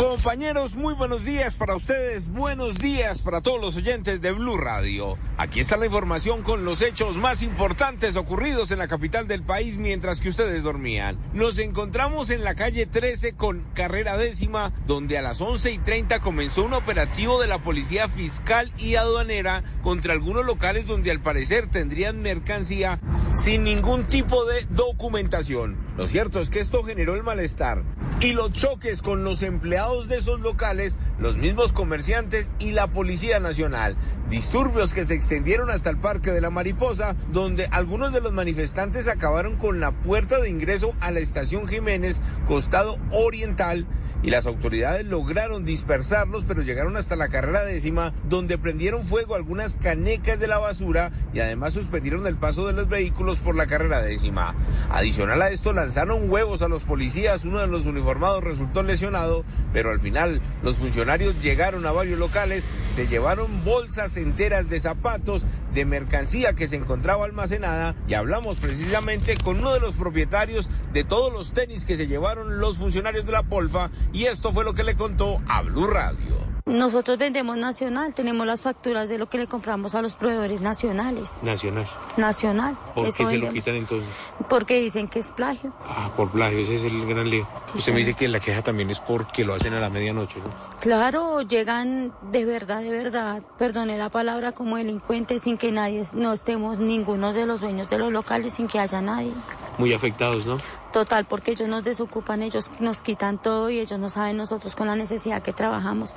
Compañeros, muy buenos días para ustedes, buenos días para todos los oyentes de Blue Radio. Aquí está la información con los hechos más importantes ocurridos en la capital del país mientras que ustedes dormían. Nos encontramos en la calle 13 con carrera décima, donde a las 11 y 30 comenzó un operativo de la Policía Fiscal y Aduanera contra algunos locales donde al parecer tendrían mercancía sin ningún tipo de documentación. Lo cierto es que esto generó el malestar y los choques con los empleados de esos locales, los mismos comerciantes y la Policía Nacional. Disturbios que se extendieron hasta el Parque de la Mariposa, donde algunos de los manifestantes acabaron con la puerta de ingreso a la estación Jiménez, costado oriental, y las autoridades lograron dispersarlos, pero llegaron hasta la carrera décima, donde prendieron fuego algunas canecas de la basura y además suspendieron el paso de los vehículos por la carrera décima. Adicional a esto, lanzaron huevos a los policías, uno de los uniformados resultó lesionado, pero al final los funcionarios llegaron a varios locales, se llevaron bolsas enteras de zapatos, de mercancía que se encontraba almacenada y hablamos precisamente con uno de los propietarios de todos los tenis que se llevaron los funcionarios de la Polfa y esto fue lo que le contó a Blue Radio. Nosotros vendemos nacional, tenemos las facturas de lo que le compramos a los proveedores nacionales. Nacional. Nacional. ¿Por qué se lo quitan entonces? Porque dicen que es plagio. Ah, por plagio, ese es el gran lío. Usted me dice que la queja también es porque lo hacen a la medianoche, ¿no? Claro, llegan de verdad, de verdad, perdone la palabra, como delincuentes sin que nadie, no estemos ninguno de los dueños de los locales, sin que haya nadie. Muy afectados, ¿no? Total, porque ellos nos desocupan, ellos nos quitan todo y ellos no saben nosotros con la necesidad que trabajamos.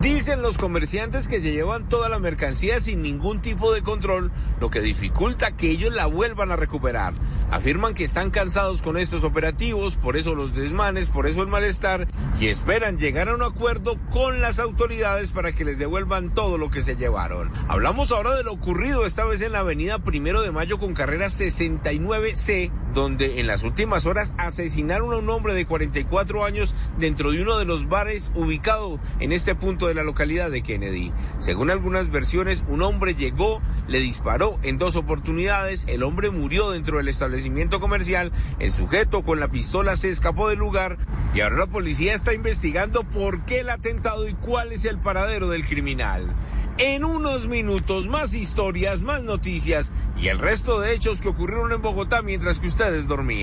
Dicen los comerciantes que se llevan toda la mercancía sin ningún tipo de control, lo que dificulta que ellos la vuelvan a recuperar. Afirman que están cansados con estos operativos, por eso los desmanes, por eso el malestar, y esperan llegar a un acuerdo con las autoridades para que les devuelvan todo lo que se llevaron. Hablamos ahora de lo ocurrido esta vez en la avenida Primero de Mayo con carrera 69C, donde en las últimas horas asesinaron a un hombre de 44 años dentro de uno de los bares ubicado en este punto de la localidad de Kennedy. Según algunas versiones, un hombre llegó, le disparó en dos oportunidades, el hombre murió dentro del establecimiento comercial, el sujeto con la pistola se escapó del lugar y ahora la policía está investigando por qué el atentado y cuál es el paradero del criminal. En unos minutos más historias, más noticias y el resto de hechos que ocurrieron en Bogotá mientras que ustedes dormían.